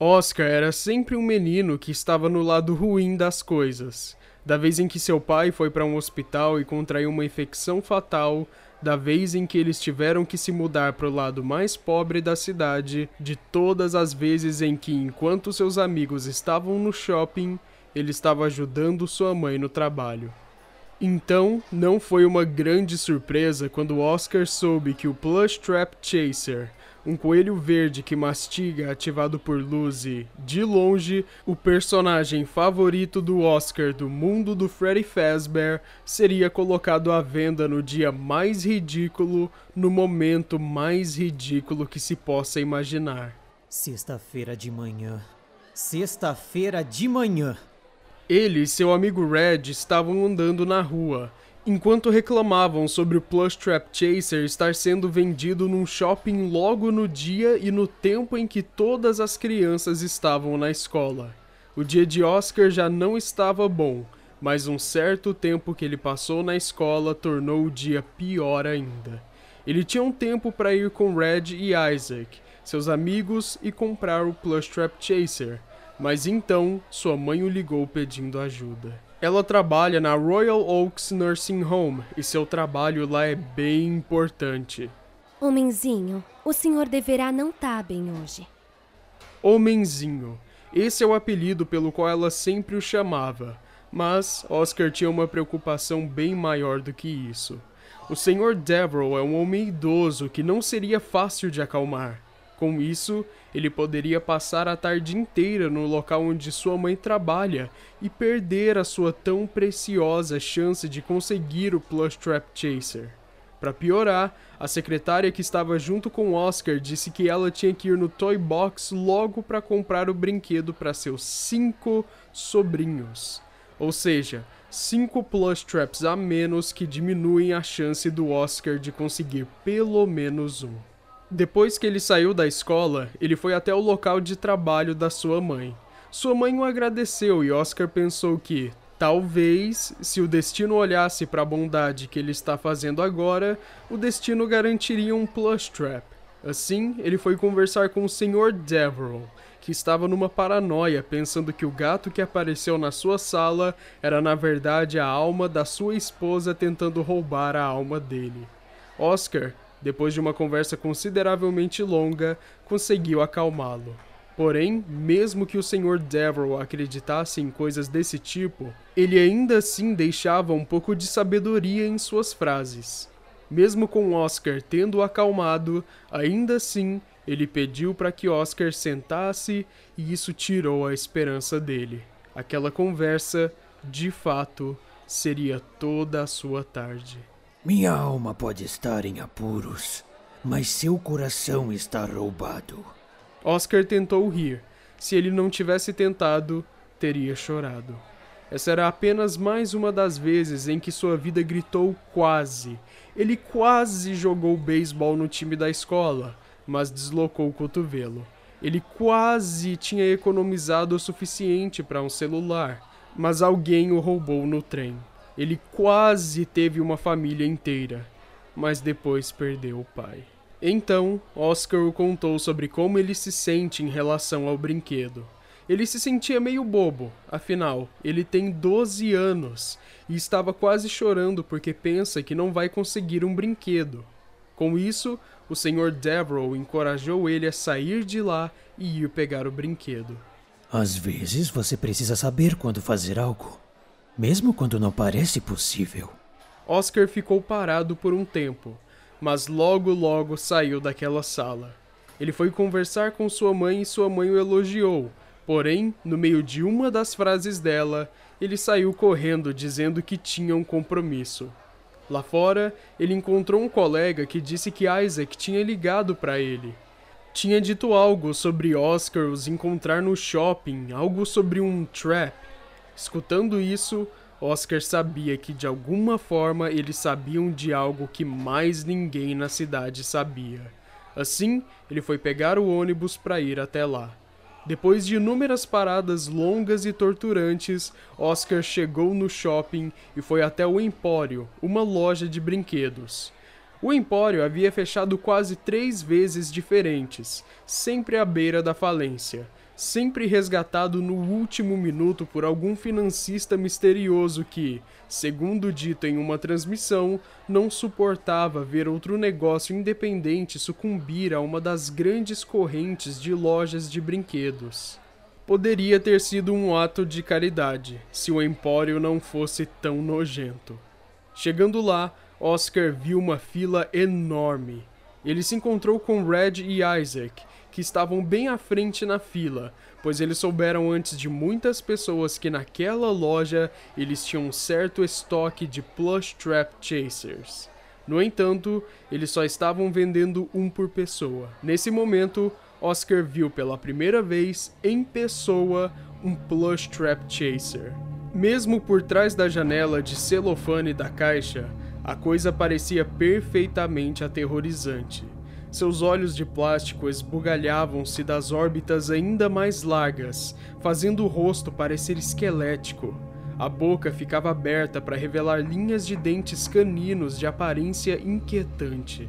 Oscar era sempre um menino que estava no lado ruim das coisas. Da vez em que seu pai foi para um hospital e contraiu uma infecção fatal, da vez em que eles tiveram que se mudar para o lado mais pobre da cidade, de todas as vezes em que, enquanto seus amigos estavam no shopping, ele estava ajudando sua mãe no trabalho. Então, não foi uma grande surpresa quando Oscar soube que o Plush Trap Chaser, um coelho verde que mastiga ativado por Lucy, de longe, o personagem favorito do Oscar do mundo do Freddy Fazbear, seria colocado à venda no dia mais ridículo, no momento mais ridículo que se possa imaginar. Sexta-feira de manhã. Sexta-feira de manhã. Ele e seu amigo Red estavam andando na rua, enquanto reclamavam sobre o Plush Trap Chaser estar sendo vendido num shopping logo no dia e no tempo em que todas as crianças estavam na escola. O dia de Oscar já não estava bom, mas um certo tempo que ele passou na escola tornou o dia pior ainda. Ele tinha um tempo para ir com Red e Isaac, seus amigos, e comprar o Plush Trap Chaser, mas então sua mãe o ligou pedindo ajuda. Ela trabalha na Royal Oaks Nursing Home e seu trabalho lá é bem importante. Homenzinho, o senhor deverá não estar bem hoje. Homenzinho. Esse é o apelido pelo qual ela sempre o chamava. Mas Oscar tinha uma preocupação bem maior do que isso. O Sr. Deverell é um homem idoso que não seria fácil de acalmar. Com isso, ele poderia passar a tarde inteira no local onde sua mãe trabalha e perder a sua tão preciosa chance de conseguir o Plush Trap Chaser. Para piorar, a secretária que estava junto com Oscar disse que ela tinha que ir no Toy Box logo para comprar o brinquedo para seus cinco sobrinhos. Ou seja, cinco plush traps a menos que diminuem a chance do Oscar de conseguir pelo menos um. Depois que ele saiu da escola, ele foi até o local de trabalho da sua mãe. Sua mãe o agradeceu e Oscar pensou que, talvez, se o destino olhasse para a bondade que ele está fazendo agora, o destino garantiria um plush trap. Assim, ele foi conversar com o Sr. Deverell, que estava numa paranoia, pensando que o gato que apareceu na sua sala era na verdade a alma da sua esposa tentando roubar a alma dele. Oscar, depois de uma conversa consideravelmente longa, conseguiu acalmá-lo. Porém, mesmo que o Sr. Deverell acreditasse em coisas desse tipo, ele ainda assim deixava um pouco de sabedoria em suas frases. Mesmo com Oscar tendo acalmado, ainda assim ele pediu para que Oscar sentasse e isso tirou a esperança dele. Aquela conversa, de fato, seria toda a sua tarde. Minha alma pode estar em apuros, mas seu coração está roubado. Oscar tentou rir. Se ele não tivesse tentado, teria chorado. Essa era apenas mais uma das vezes em que sua vida gritou quase. Ele quase jogou beisebol no time da escola, mas deslocou o cotovelo. Ele quase tinha economizado o suficiente para um celular, mas alguém o roubou no trem. Ele quase teve uma família inteira, mas depois perdeu o pai. Então, Oscar o contou sobre como ele se sente em relação ao brinquedo. Ele se sentia meio bobo, afinal, ele tem 12 anos e estava quase chorando porque pensa que não vai conseguir um brinquedo. Com isso, o Sr. Deverell encorajou ele a sair de lá e ir pegar o brinquedo. Às vezes você precisa saber quando fazer algo mesmo quando não parece possível. Oscar ficou parado por um tempo, mas logo logo saiu daquela sala. Ele foi conversar com sua mãe e sua mãe o elogiou, porém, no meio de uma das frases dela, ele saiu correndo dizendo que tinha um compromisso. Lá fora, ele encontrou um colega que disse que Isaac tinha ligado para ele. Tinha dito algo sobre Oscar os encontrar no shopping, algo sobre um trap. Escutando isso, Oscar sabia que de alguma forma eles sabiam de algo que mais ninguém na cidade sabia. Assim, ele foi pegar o ônibus para ir até lá. Depois de inúmeras paradas longas e torturantes, Oscar chegou no shopping e foi até o Empório, uma loja de brinquedos. O Empório havia fechado quase três vezes diferentes, sempre à beira da falência, sempre resgatado no último minuto por algum financista misterioso que, segundo dito em uma transmissão, não suportava ver outro negócio independente sucumbir a uma das grandes correntes de lojas de brinquedos. Poderia ter sido um ato de caridade, se o empório não fosse tão nojento. Chegando lá, Oscar viu uma fila enorme. Ele se encontrou com Red e Isaac, que estavam bem à frente na fila, pois eles souberam antes de muitas pessoas que naquela loja eles tinham um certo estoque de Plush Trap Chasers. No entanto, eles só estavam vendendo um por pessoa. Nesse momento, Oscar viu pela primeira vez em pessoa um Plush Trap Chaser. Mesmo por trás da janela de celofane da caixa, a coisa parecia perfeitamente aterrorizante. Seus olhos de plástico esbugalhavam-se das órbitas ainda mais largas, fazendo o rosto parecer esquelético. A boca ficava aberta para revelar linhas de dentes caninos de aparência inquietante.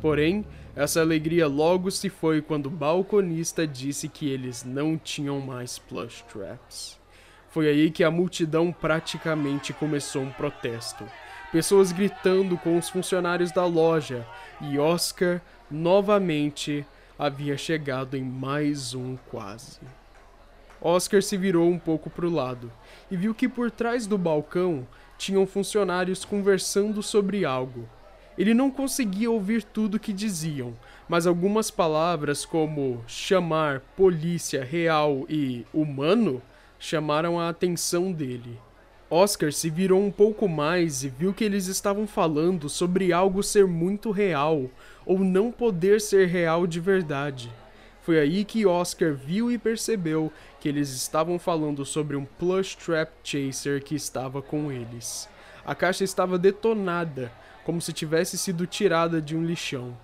Porém, essa alegria logo se foi quando o balconista disse que eles não tinham mais plush traps. Foi aí que a multidão praticamente começou um protesto. Pessoas gritando com os funcionários da loja e Oscar novamente havia chegado em mais um quase. Oscar se virou um pouco para o lado e viu que por trás do balcão tinham funcionários conversando sobre algo. Ele não conseguia ouvir tudo que diziam, mas algumas palavras como chamar, polícia, real e humano chamaram a atenção dele. Oscar se virou um pouco mais e viu que eles estavam falando sobre algo ser muito real ou não poder ser real de verdade. Foi aí que Oscar viu e percebeu que eles estavam falando sobre um plush trap chaser que estava com eles. A caixa estava detonada, como se tivesse sido tirada de um lixão.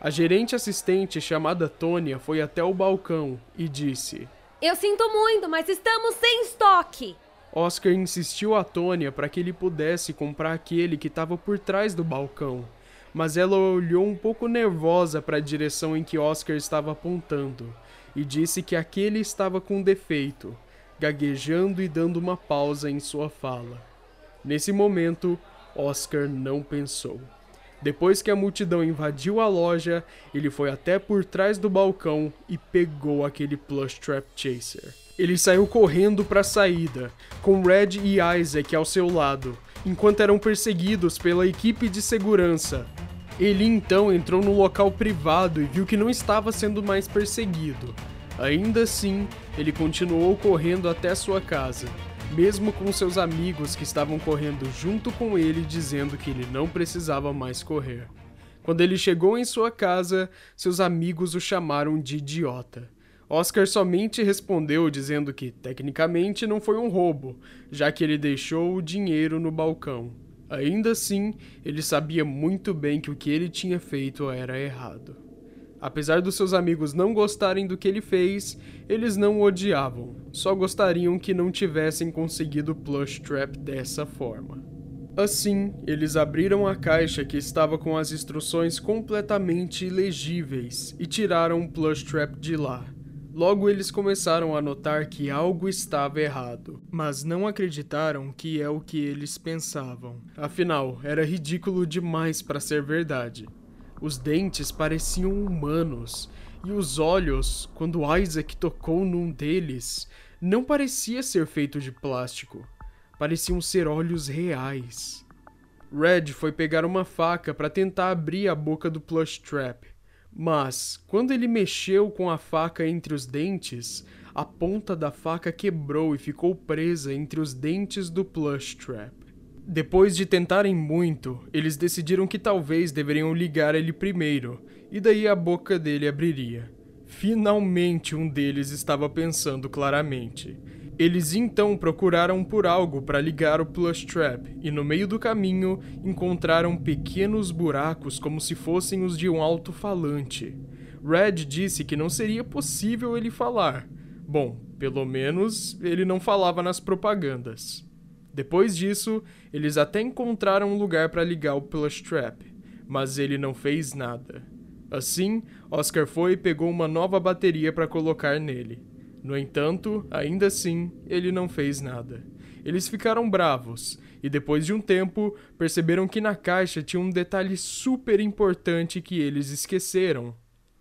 A gerente assistente chamada Tônia foi até o balcão e disse: Eu sinto muito, mas estamos sem estoque. Oscar insistiu a Tônia para que ele pudesse comprar aquele que estava por trás do balcão, mas ela olhou um pouco nervosa para a direção em que Oscar estava apontando e disse que aquele estava com defeito, gaguejando e dando uma pausa em sua fala. Nesse momento, Oscar não pensou. Depois que a multidão invadiu a loja, ele foi até por trás do balcão e pegou aquele plush trap chaser. Ele saiu correndo para a saída, com Red e Isaac ao seu lado, enquanto eram perseguidos pela equipe de segurança. Ele então entrou no local privado e viu que não estava sendo mais perseguido. Ainda assim, ele continuou correndo até sua casa, mesmo com seus amigos que estavam correndo junto com ele dizendo que ele não precisava mais correr. Quando ele chegou em sua casa, seus amigos o chamaram de idiota. Oscar somente respondeu dizendo que, tecnicamente, não foi um roubo, já que ele deixou o dinheiro no balcão. Ainda assim, ele sabia muito bem que o que ele tinha feito era errado. Apesar dos seus amigos não gostarem do que ele fez, eles não o odiavam, só gostariam que não tivessem conseguido plush trap dessa forma. Assim, eles abriram a caixa que estava com as instruções completamente ilegíveis e tiraram o plush trap de lá. Logo eles começaram a notar que algo estava errado, mas não acreditaram que é o que eles pensavam. Afinal, era ridículo demais para ser verdade. Os dentes pareciam humanos, e os olhos, quando Isaac tocou num deles, não parecia ser feito de plástico. Pareciam ser olhos reais. Red foi pegar uma faca para tentar abrir a boca do plush trap, mas, quando ele mexeu com a faca entre os dentes, a ponta da faca quebrou e ficou presa entre os dentes do plush trap. Depois de tentarem muito, eles decidiram que talvez deveriam ligar ele primeiro, e daí a boca dele abriria. Finalmente um deles estava pensando claramente. Eles então procuraram por algo para ligar o plush trap e no meio do caminho encontraram pequenos buracos como se fossem os de um alto-falante. Red disse que não seria possível ele falar, Bom, pelo menos ele não falava nas propagandas. Depois disso, eles até encontraram um lugar para ligar o plush trap, mas ele não fez nada. Assim, Oscar foi e pegou uma nova bateria para colocar nele. No entanto, ainda assim, ele não fez nada. Eles ficaram bravos e depois de um tempo perceberam que na caixa tinha um detalhe super importante que eles esqueceram.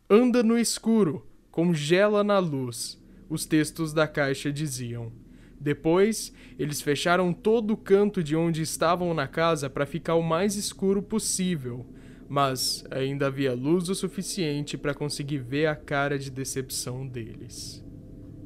Anda no escuro, congela na luz. Os textos da caixa diziam. Depois, eles fecharam todo o canto de onde estavam na casa para ficar o mais escuro possível, mas ainda havia luz o suficiente para conseguir ver a cara de decepção deles.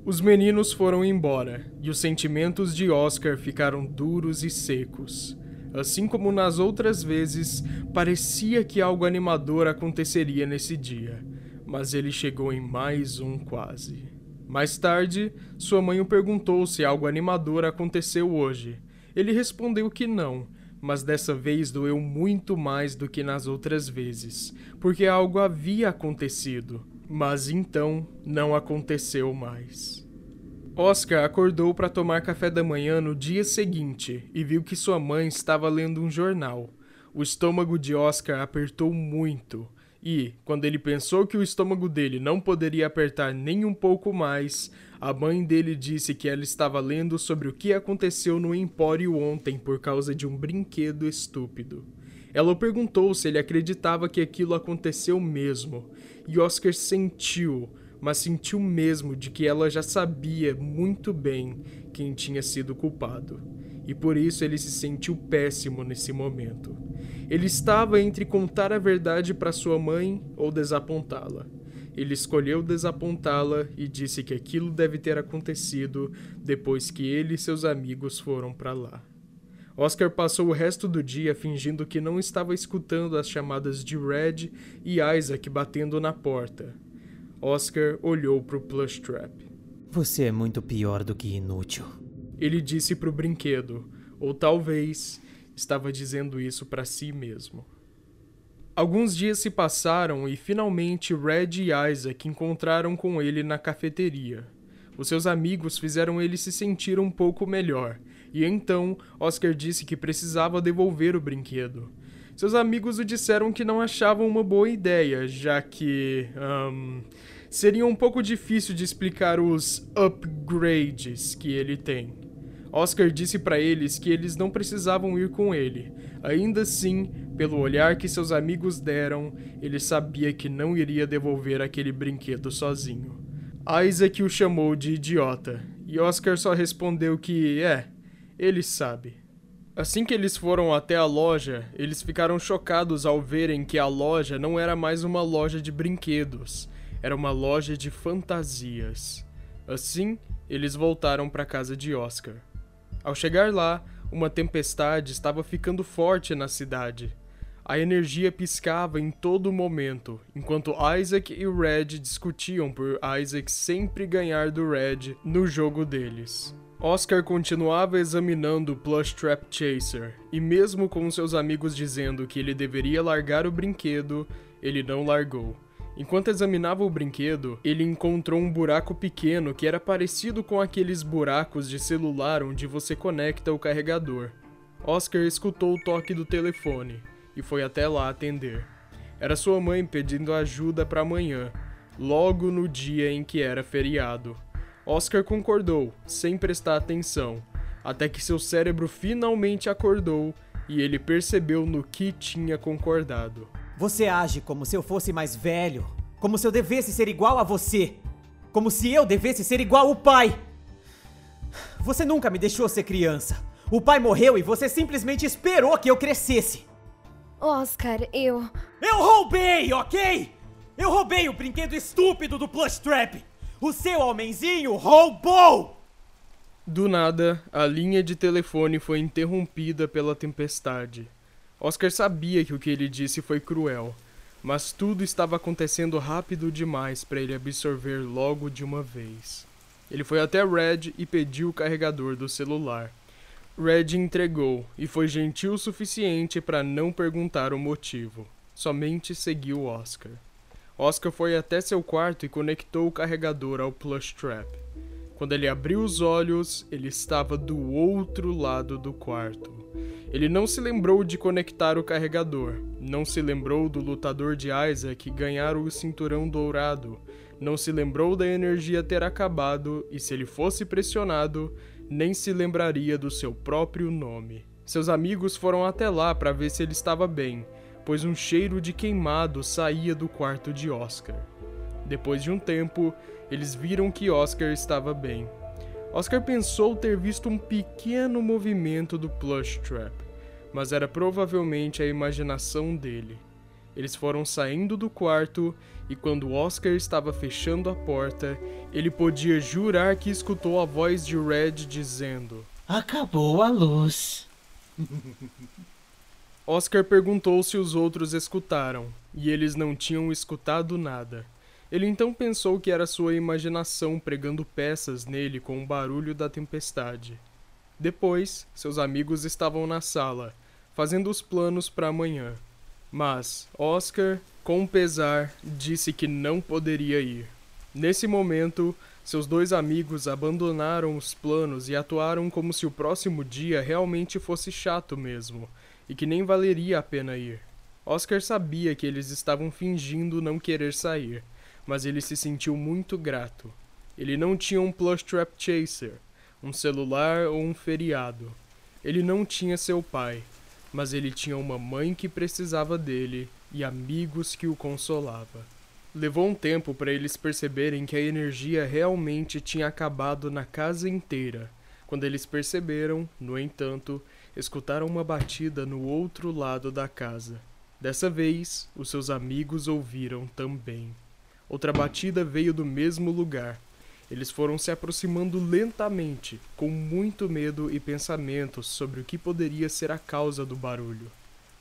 Os meninos foram embora e os sentimentos de Oscar ficaram duros e secos. Assim como nas outras vezes, parecia que algo animador aconteceria nesse dia, mas ele chegou em mais um quase. Mais tarde, sua mãe o perguntou se algo animador aconteceu hoje. Ele respondeu que não, mas dessa vez doeu muito mais do que nas outras vezes, porque algo havia acontecido, mas então não aconteceu mais. Oscar acordou para tomar café da manhã no dia seguinte e viu que sua mãe estava lendo um jornal. O estômago de Oscar apertou muito e, quando ele pensou que o estômago dele não poderia apertar nem um pouco mais, a mãe dele disse que ela estava lendo sobre o que aconteceu no Empório ontem por causa de um brinquedo estúpido. Ela perguntou se ele acreditava que aquilo aconteceu mesmo, e Oscar sentiu, mas sentiu mesmo de que ela já sabia muito bem quem tinha sido culpado. E por isso ele se sentiu péssimo nesse momento. Ele estava entre contar a verdade para sua mãe ou desapontá-la. Ele escolheu desapontá-la e disse que aquilo deve ter acontecido depois que ele e seus amigos foram para lá. Oscar passou o resto do dia fingindo que não estava escutando as chamadas de Red e Isaac batendo na porta. Oscar olhou para o plush trap. Você é muito pior do que inútil. Ele disse para o brinquedo, ou talvez estava dizendo isso para si mesmo. Alguns dias se passaram e finalmente Red e Isaac encontraram com ele na cafeteria. Os seus amigos fizeram ele se sentir um pouco melhor, e então Oscar disse que precisava devolver o brinquedo. Seus amigos o disseram que não achavam uma boa ideia, já que. Um, seria um pouco difícil de explicar os upgrades que ele tem. Oscar disse para eles que eles não precisavam ir com ele. Ainda assim, pelo olhar que seus amigos deram, ele sabia que não iria devolver aquele brinquedo sozinho. Isaac o chamou de idiota, e Oscar só respondeu que é, ele sabe. Assim que eles foram até a loja, eles ficaram chocados ao verem que a loja não era mais uma loja de brinquedos, era uma loja de fantasias. Assim, eles voltaram para casa de Oscar. Ao chegar lá, uma tempestade estava ficando forte na cidade. A energia piscava em todo momento, enquanto Isaac e Red discutiam por Isaac sempre ganhar do Red no jogo deles. Oscar continuava examinando o Plush Trap Chaser, e mesmo com seus amigos dizendo que ele deveria largar o brinquedo, ele não largou. Enquanto examinava o brinquedo, ele encontrou um buraco pequeno que era parecido com aqueles buracos de celular onde você conecta o carregador. Oscar escutou o toque do telefone e foi até lá atender. Era sua mãe pedindo ajuda para amanhã, logo no dia em que era feriado. Oscar concordou, sem prestar atenção, até que seu cérebro finalmente acordou e ele percebeu no que tinha concordado. Você age como se eu fosse mais velho, como se eu devesse ser igual a você, como se eu devesse ser igual ao pai. Você nunca me deixou ser criança. O pai morreu e você simplesmente esperou que eu crescesse. Oscar, eu. Eu roubei, ok? Eu roubei o brinquedo estúpido do Plush Trap. O seu homenzinho roubou! Do nada, a linha de telefone foi interrompida pela tempestade. Oscar sabia que o que ele disse foi cruel, mas tudo estava acontecendo rápido demais para ele absorver logo de uma vez. Ele foi até Red e pediu o carregador do celular. Red entregou e foi gentil o suficiente para não perguntar o motivo. Somente seguiu Oscar. Oscar foi até seu quarto e conectou o carregador ao plush trap. Quando ele abriu os olhos, ele estava do outro lado do quarto. Ele não se lembrou de conectar o carregador, não se lembrou do lutador de Isaac ganhar o cinturão dourado, não se lembrou da energia ter acabado e, se ele fosse pressionado, nem se lembraria do seu próprio nome. Seus amigos foram até lá para ver se ele estava bem, pois um cheiro de queimado saía do quarto de Oscar. Depois de um tempo, eles viram que Oscar estava bem. Oscar pensou ter visto um pequeno movimento do plush trap, mas era provavelmente a imaginação dele. Eles foram saindo do quarto e quando Oscar estava fechando a porta, ele podia jurar que escutou a voz de Red dizendo: Acabou a luz. Oscar perguntou se os outros escutaram, e eles não tinham escutado nada. Ele então pensou que era sua imaginação pregando peças nele com o barulho da tempestade. Depois, seus amigos estavam na sala, fazendo os planos para amanhã. Mas Oscar, com pesar, disse que não poderia ir. Nesse momento, seus dois amigos abandonaram os planos e atuaram como se o próximo dia realmente fosse chato mesmo, e que nem valeria a pena ir. Oscar sabia que eles estavam fingindo não querer sair, mas ele se sentiu muito grato. Ele não tinha um plush trap chaser, um celular ou um feriado. Ele não tinha seu pai, mas ele tinha uma mãe que precisava dele e amigos que o consolava. Levou um tempo para eles perceberem que a energia realmente tinha acabado na casa inteira. Quando eles perceberam, no entanto, escutaram uma batida no outro lado da casa. Dessa vez, os seus amigos ouviram também. Outra batida veio do mesmo lugar. Eles foram se aproximando lentamente, com muito medo e pensamentos sobre o que poderia ser a causa do barulho.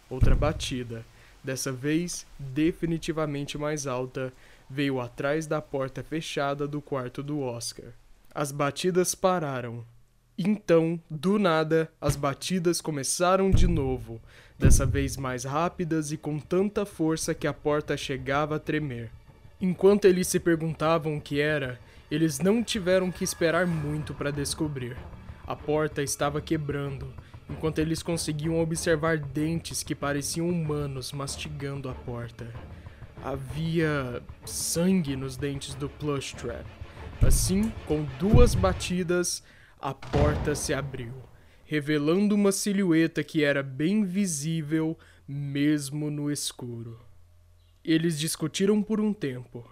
Outra batida, dessa vez definitivamente mais alta, veio atrás da porta fechada do quarto do Oscar. As batidas pararam. Então, do nada, as batidas começaram de novo, dessa vez mais rápidas e com tanta força que a porta chegava a tremer. Enquanto eles se perguntavam o que era, eles não tiveram que esperar muito para descobrir. A porta estava quebrando, enquanto eles conseguiam observar dentes que pareciam humanos mastigando a porta. Havia sangue nos dentes do plush trap. Assim, com duas batidas, a porta se abriu, revelando uma silhueta que era bem visível mesmo no escuro. Eles discutiram por um tempo.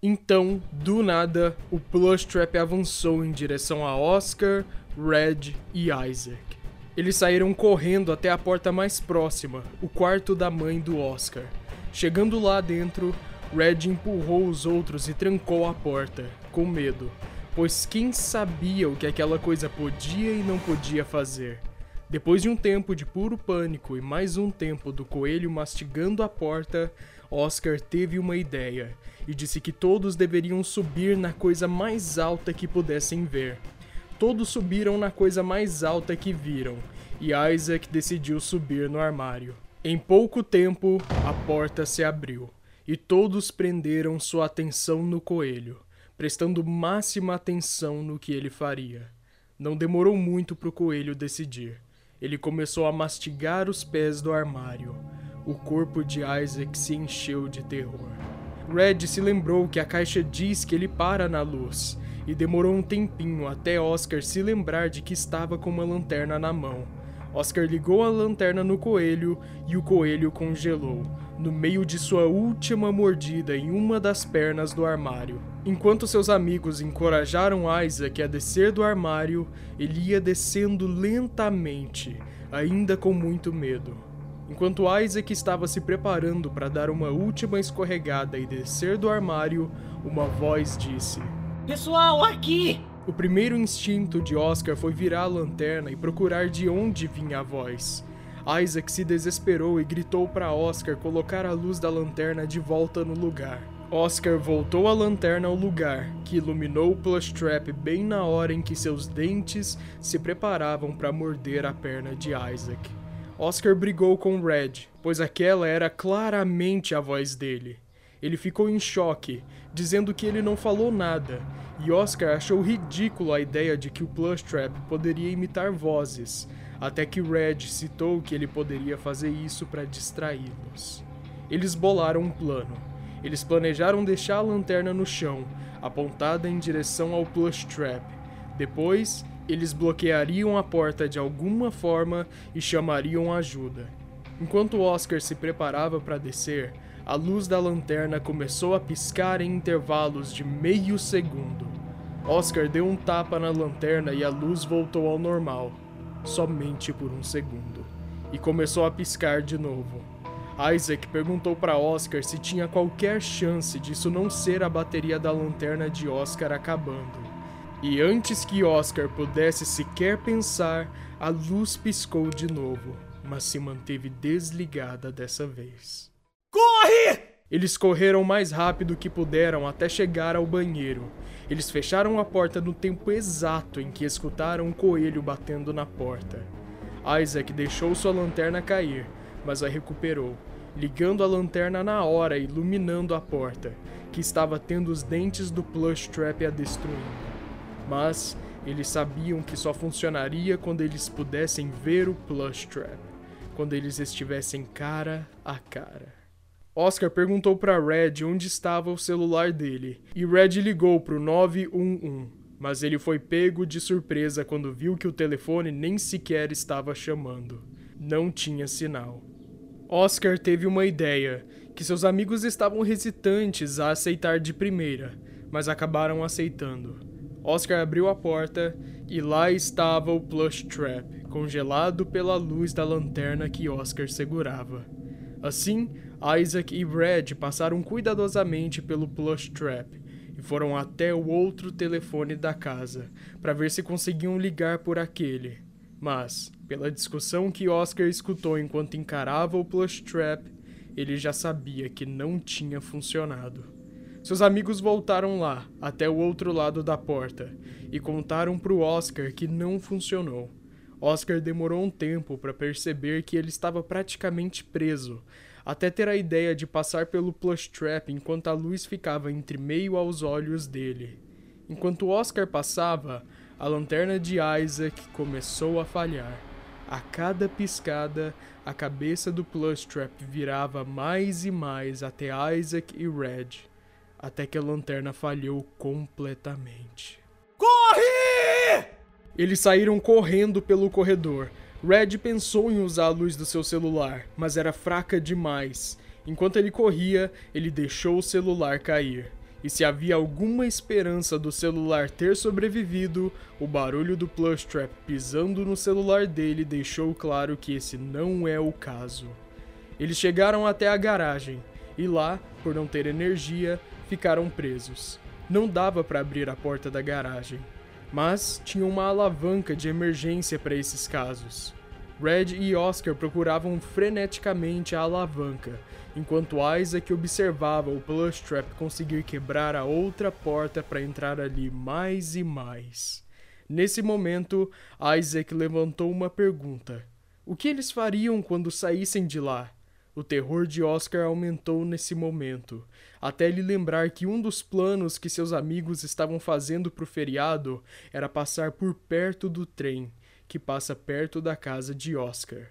Então, do nada, o Plush Trap avançou em direção a Oscar, Red e Isaac. Eles saíram correndo até a porta mais próxima, o quarto da mãe do Oscar. Chegando lá dentro, Red empurrou os outros e trancou a porta, com medo, pois quem sabia o que aquela coisa podia e não podia fazer. Depois de um tempo de puro pânico e mais um tempo do coelho mastigando a porta, Oscar teve uma ideia e disse que todos deveriam subir na coisa mais alta que pudessem ver. Todos subiram na coisa mais alta que viram, e Isaac decidiu subir no armário. Em pouco tempo, a porta se abriu, e todos prenderam sua atenção no coelho, prestando máxima atenção no que ele faria. Não demorou muito para o coelho decidir. Ele começou a mastigar os pés do armário. O corpo de Isaac se encheu de terror. Red se lembrou que a caixa diz que ele para na luz, e demorou um tempinho até Oscar se lembrar de que estava com uma lanterna na mão. Oscar ligou a lanterna no coelho e o coelho congelou, no meio de sua última mordida em uma das pernas do armário. Enquanto seus amigos encorajaram Isaac a descer do armário, ele ia descendo lentamente, ainda com muito medo. Enquanto Isaac estava se preparando para dar uma última escorregada e descer do armário, uma voz disse: Pessoal, aqui! O primeiro instinto de Oscar foi virar a lanterna e procurar de onde vinha a voz. Isaac se desesperou e gritou para Oscar colocar a luz da lanterna de volta no lugar. Oscar voltou a lanterna ao lugar, que iluminou o plush trap bem na hora em que seus dentes se preparavam para morder a perna de Isaac. Oscar brigou com Red, pois aquela era claramente a voz dele. Ele ficou em choque, dizendo que ele não falou nada, e Oscar achou ridículo a ideia de que o Plushtrap poderia imitar vozes, até que Red citou que ele poderia fazer isso para distraí-los. Eles bolaram um plano. Eles planejaram deixar a lanterna no chão, apontada em direção ao Plushtrap. Depois, eles bloqueariam a porta de alguma forma e chamariam ajuda. Enquanto Oscar se preparava para descer, a luz da lanterna começou a piscar em intervalos de meio segundo. Oscar deu um tapa na lanterna e a luz voltou ao normal, somente por um segundo, e começou a piscar de novo. Isaac perguntou para Oscar se tinha qualquer chance disso não ser a bateria da lanterna de Oscar acabando. E antes que Oscar pudesse sequer pensar, a luz piscou de novo, mas se manteve desligada dessa vez. Corre! Eles correram mais rápido que puderam até chegar ao banheiro. Eles fecharam a porta no tempo exato em que escutaram um coelho batendo na porta. Isaac deixou sua lanterna cair, mas a recuperou, ligando a lanterna na hora e iluminando a porta, que estava tendo os dentes do plush trap a destruindo. Mas eles sabiam que só funcionaria quando eles pudessem ver o plush trap, quando eles estivessem cara a cara. Oscar perguntou para Red onde estava o celular dele, e Red ligou pro 911, mas ele foi pego de surpresa quando viu que o telefone nem sequer estava chamando. Não tinha sinal. Oscar teve uma ideia, que seus amigos estavam hesitantes a aceitar de primeira, mas acabaram aceitando. Oscar abriu a porta e lá estava o plush trap, congelado pela luz da lanterna que Oscar segurava. Assim, Isaac e Red passaram cuidadosamente pelo plush trap e foram até o outro telefone da casa para ver se conseguiam ligar por aquele. Mas, pela discussão que Oscar escutou enquanto encarava o plush trap, ele já sabia que não tinha funcionado. Seus amigos voltaram lá, até o outro lado da porta, e contaram para o Oscar que não funcionou. Oscar demorou um tempo para perceber que ele estava praticamente preso, até ter a ideia de passar pelo plush trap enquanto a luz ficava entre meio aos olhos dele. Enquanto Oscar passava, a lanterna de Isaac começou a falhar. A cada piscada, a cabeça do plush trap virava mais e mais até Isaac e Red, até que a lanterna falhou completamente. Corre! Eles saíram correndo pelo corredor. Red pensou em usar a luz do seu celular, mas era fraca demais. Enquanto ele corria, ele deixou o celular cair. E se havia alguma esperança do celular ter sobrevivido, o barulho do plush trap pisando no celular dele deixou claro que esse não é o caso. Eles chegaram até a garagem e lá, por não ter energia, ficaram presos. Não dava para abrir a porta da garagem mas tinha uma alavanca de emergência para esses casos. Red e Oscar procuravam freneticamente a alavanca, enquanto Isaac observava o Plush Trap conseguir quebrar a outra porta para entrar ali mais e mais. Nesse momento, Isaac levantou uma pergunta: O que eles fariam quando saíssem de lá? O terror de Oscar aumentou nesse momento, até ele lembrar que um dos planos que seus amigos estavam fazendo para o feriado era passar por perto do trem que passa perto da casa de Oscar.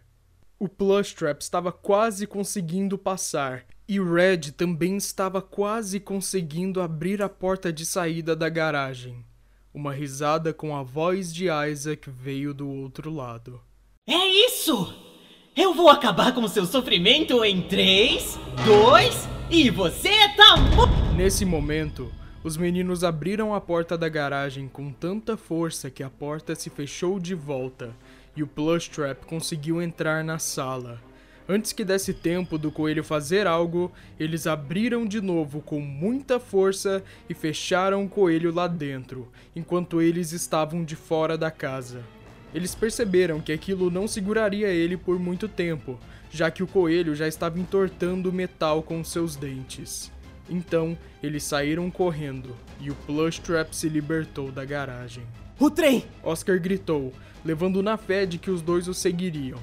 O Plushtrap estava quase conseguindo passar, e Red também estava quase conseguindo abrir a porta de saída da garagem. Uma risada com a voz de Isaac veio do outro lado. É isso! Eu vou acabar com seu sofrimento em 3, 2 e você tá Nesse momento, os meninos abriram a porta da garagem com tanta força que a porta se fechou de volta e o Plush Trap conseguiu entrar na sala. Antes que desse tempo do coelho fazer algo, eles abriram de novo com muita força e fecharam o coelho lá dentro, enquanto eles estavam de fora da casa. Eles perceberam que aquilo não seguraria ele por muito tempo, já que o coelho já estava entortando o metal com seus dentes. Então, eles saíram correndo e o Plush Trap se libertou da garagem. O trem! Oscar gritou, levando na fé de que os dois o seguiriam.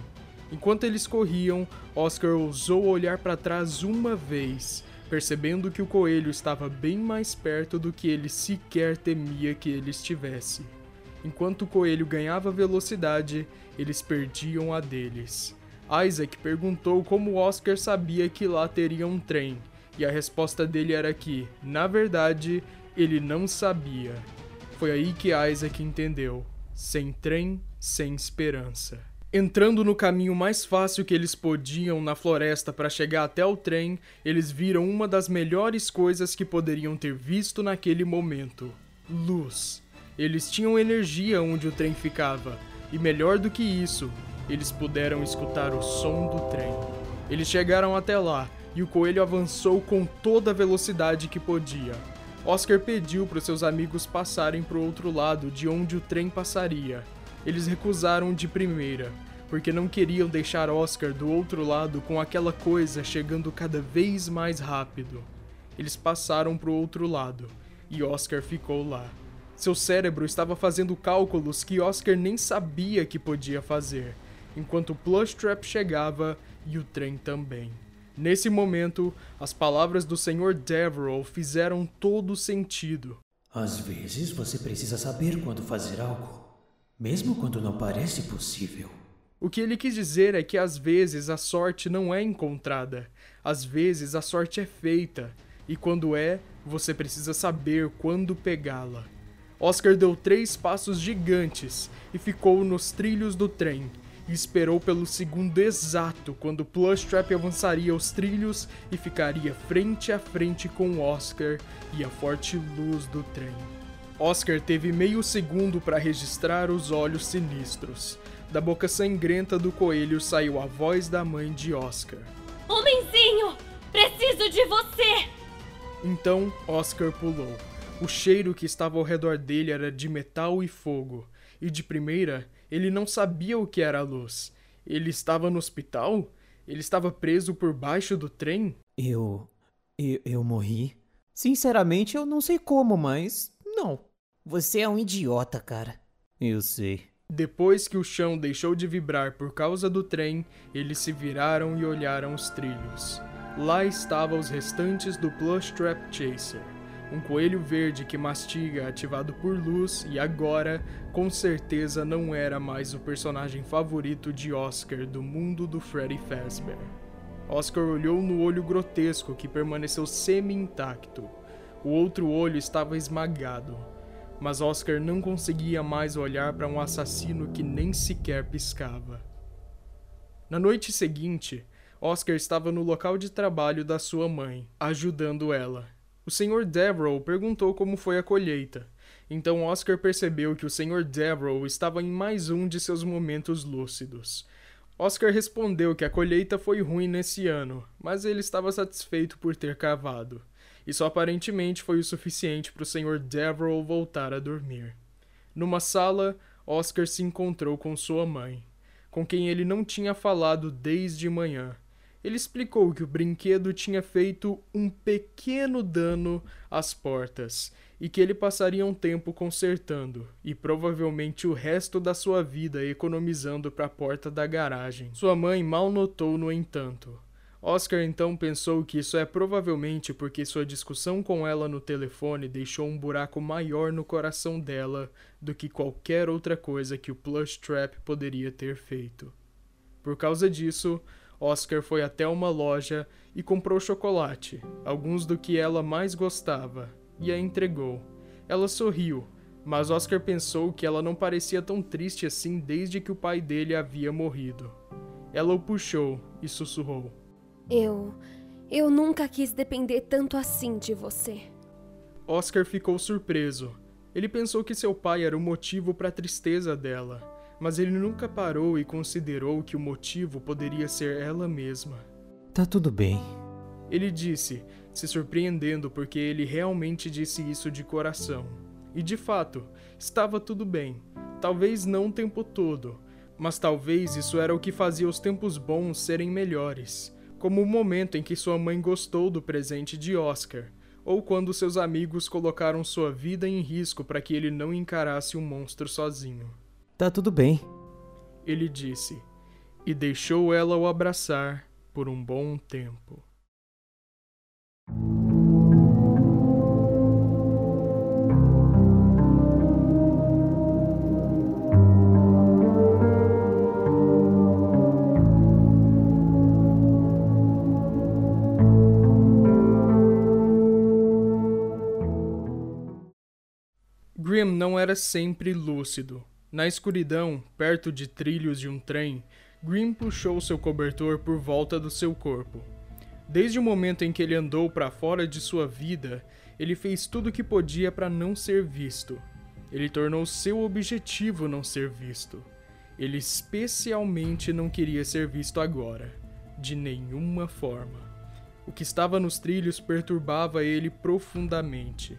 Enquanto eles corriam, Oscar ousou olhar para trás uma vez, percebendo que o coelho estava bem mais perto do que ele sequer temia que ele estivesse. Enquanto o coelho ganhava velocidade, eles perdiam a deles. Isaac perguntou como Oscar sabia que lá teria um trem, e a resposta dele era que, na verdade, ele não sabia. Foi aí que Isaac entendeu: sem trem, sem esperança. Entrando no caminho mais fácil que eles podiam na floresta para chegar até o trem, eles viram uma das melhores coisas que poderiam ter visto naquele momento: luz. Eles tinham energia onde o trem ficava, e melhor do que isso, eles puderam escutar o som do trem. Eles chegaram até lá e o coelho avançou com toda a velocidade que podia. Oscar pediu para seus amigos passarem para o outro lado de onde o trem passaria. Eles recusaram de primeira, porque não queriam deixar Oscar do outro lado com aquela coisa chegando cada vez mais rápido. Eles passaram para o outro lado e Oscar ficou lá. Seu cérebro estava fazendo cálculos que Oscar nem sabia que podia fazer, enquanto o Plush Trap chegava e o trem também. Nesse momento, as palavras do Sr. Deverell fizeram todo sentido. Às vezes você precisa saber quando fazer algo, mesmo quando não parece possível. O que ele quis dizer é que às vezes a sorte não é encontrada, às vezes a sorte é feita, e quando é, você precisa saber quando pegá-la. Oscar deu três passos gigantes e ficou nos trilhos do trem, e esperou pelo segundo exato quando Plushtrap avançaria os trilhos e ficaria frente a frente com Oscar e a forte luz do trem. Oscar teve meio segundo para registrar os olhos sinistros. Da boca sangrenta do coelho saiu a voz da mãe de Oscar. Homenzinho, preciso de você! Então Oscar pulou. O cheiro que estava ao redor dele era de metal e fogo, e de primeira ele não sabia o que era a luz. Ele estava no hospital? Ele estava preso por baixo do trem? Eu. Eu, eu morri? Sinceramente, eu não sei como, mas. Não. Você é um idiota, cara. Eu sei. Depois que o chão deixou de vibrar por causa do trem, eles se viraram e olharam os trilhos. Lá estavam os restantes do Plush Trap Chaser um coelho verde que mastiga ativado por luz e agora, com certeza, não era mais o personagem favorito de Oscar do mundo do Freddy Fazbear. Oscar olhou no olho grotesco que permaneceu semi-intacto. O outro olho estava esmagado, mas Oscar não conseguia mais olhar para um assassino que nem sequer piscava. Na noite seguinte, Oscar estava no local de trabalho da sua mãe, ajudando ela. O Sr. Deverell perguntou como foi a colheita. Então Oscar percebeu que o Sr. Deverell estava em mais um de seus momentos lúcidos. Oscar respondeu que a colheita foi ruim nesse ano, mas ele estava satisfeito por ter cavado. Isso aparentemente foi o suficiente para o Sr. Deverell voltar a dormir. Numa sala, Oscar se encontrou com sua mãe, com quem ele não tinha falado desde manhã. Ele explicou que o brinquedo tinha feito um pequeno dano às portas e que ele passaria um tempo consertando e provavelmente o resto da sua vida economizando para a porta da garagem. Sua mãe mal notou, no entanto. Oscar então pensou que isso é provavelmente porque sua discussão com ela no telefone deixou um buraco maior no coração dela do que qualquer outra coisa que o Plush Trap poderia ter feito. Por causa disso, Oscar foi até uma loja e comprou chocolate, alguns do que ela mais gostava, e a entregou. Ela sorriu, mas Oscar pensou que ela não parecia tão triste assim desde que o pai dele havia morrido. Ela o puxou e sussurrou: Eu. Eu nunca quis depender tanto assim de você. Oscar ficou surpreso. Ele pensou que seu pai era o motivo para a tristeza dela mas ele nunca parou e considerou que o motivo poderia ser ela mesma. Tá tudo bem. Ele disse, se surpreendendo porque ele realmente disse isso de coração. E de fato, estava tudo bem. Talvez não o tempo todo, mas talvez isso era o que fazia os tempos bons serem melhores, como o momento em que sua mãe gostou do presente de Oscar, ou quando seus amigos colocaram sua vida em risco para que ele não encarasse o um monstro sozinho. Tá tudo bem. Ele disse, e deixou ela o abraçar por um bom tempo. Grimm não era sempre lúcido. Na escuridão, perto de trilhos de um trem, Grim puxou seu cobertor por volta do seu corpo. Desde o momento em que ele andou para fora de sua vida, ele fez tudo o que podia para não ser visto. Ele tornou seu objetivo não ser visto. Ele especialmente não queria ser visto agora, de nenhuma forma. O que estava nos trilhos perturbava ele profundamente.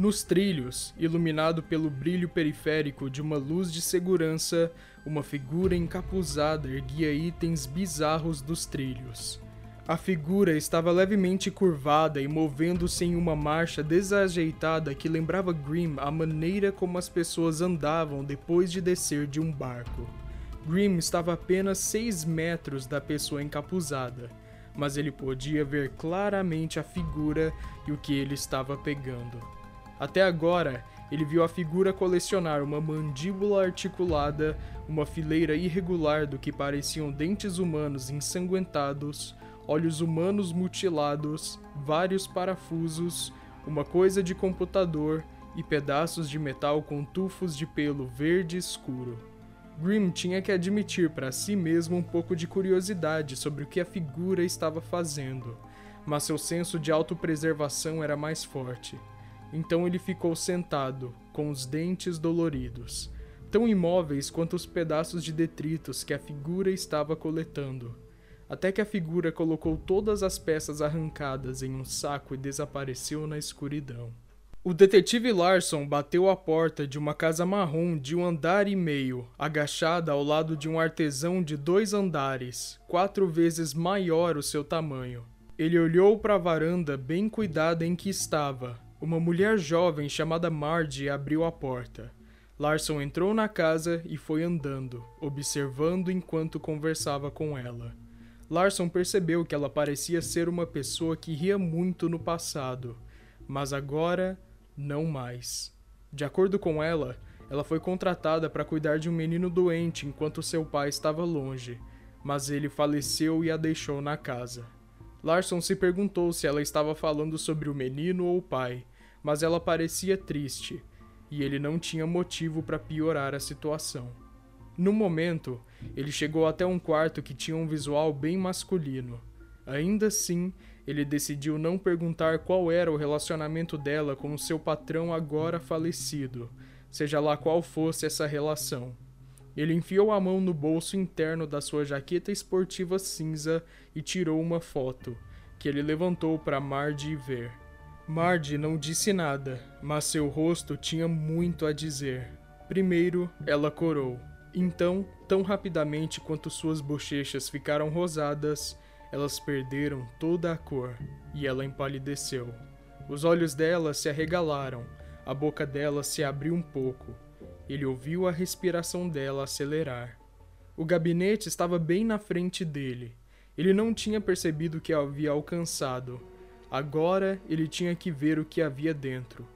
Nos trilhos, iluminado pelo brilho periférico de uma luz de segurança, uma figura encapuzada erguia itens bizarros dos trilhos. A figura estava levemente curvada e movendo-se em uma marcha desajeitada que lembrava Grimm a maneira como as pessoas andavam depois de descer de um barco. Grimm estava apenas 6 metros da pessoa encapuzada, mas ele podia ver claramente a figura e o que ele estava pegando. Até agora, ele viu a figura colecionar uma mandíbula articulada, uma fileira irregular do que pareciam dentes humanos ensanguentados, olhos humanos mutilados, vários parafusos, uma coisa de computador e pedaços de metal com tufos de pelo verde escuro. Grimm tinha que admitir para si mesmo um pouco de curiosidade sobre o que a figura estava fazendo, mas seu senso de autopreservação era mais forte. Então ele ficou sentado, com os dentes doloridos, tão imóveis quanto os pedaços de detritos que a figura estava coletando até que a figura colocou todas as peças arrancadas em um saco e desapareceu na escuridão. O detetive Larson bateu à porta de uma casa marrom de um andar e meio, agachada ao lado de um artesão de dois andares, quatro vezes maior o seu tamanho. Ele olhou para a varanda bem cuidada em que estava. Uma mulher jovem chamada Marge abriu a porta. Larson entrou na casa e foi andando, observando enquanto conversava com ela. Larson percebeu que ela parecia ser uma pessoa que ria muito no passado, mas agora não mais. De acordo com ela, ela foi contratada para cuidar de um menino doente enquanto seu pai estava longe, mas ele faleceu e a deixou na casa. Larson se perguntou se ela estava falando sobre o menino ou o pai, mas ela parecia triste, e ele não tinha motivo para piorar a situação. No momento, ele chegou até um quarto que tinha um visual bem masculino. Ainda assim, ele decidiu não perguntar qual era o relacionamento dela com o seu patrão agora falecido, seja lá qual fosse essa relação. Ele enfiou a mão no bolso interno da sua jaqueta esportiva cinza e tirou uma foto, que ele levantou para Marge ver. Marge não disse nada, mas seu rosto tinha muito a dizer. Primeiro, ela corou. Então, tão rapidamente quanto suas bochechas ficaram rosadas, elas perderam toda a cor e ela empalideceu. Os olhos dela se arregalaram, a boca dela se abriu um pouco. Ele ouviu a respiração dela acelerar. O gabinete estava bem na frente dele. Ele não tinha percebido que havia alcançado. Agora ele tinha que ver o que havia dentro.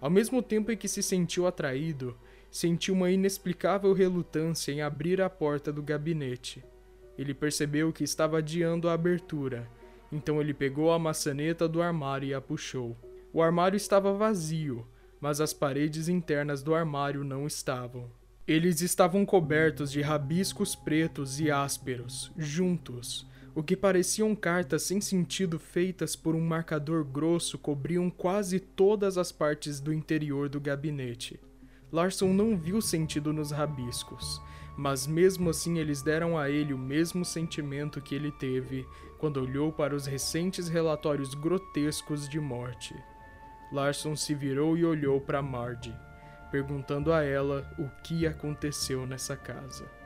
Ao mesmo tempo em que se sentiu atraído, sentiu uma inexplicável relutância em abrir a porta do gabinete. Ele percebeu que estava adiando a abertura, então ele pegou a maçaneta do armário e a puxou. O armário estava vazio, mas as paredes internas do armário não estavam. Eles estavam cobertos de rabiscos pretos e ásperos, juntos. O que pareciam cartas sem sentido feitas por um marcador grosso cobriam quase todas as partes do interior do gabinete. Larson não viu sentido nos rabiscos, mas mesmo assim eles deram a ele o mesmo sentimento que ele teve quando olhou para os recentes relatórios grotescos de morte. Larson se virou e olhou para Marge, perguntando a ela o que aconteceu nessa casa.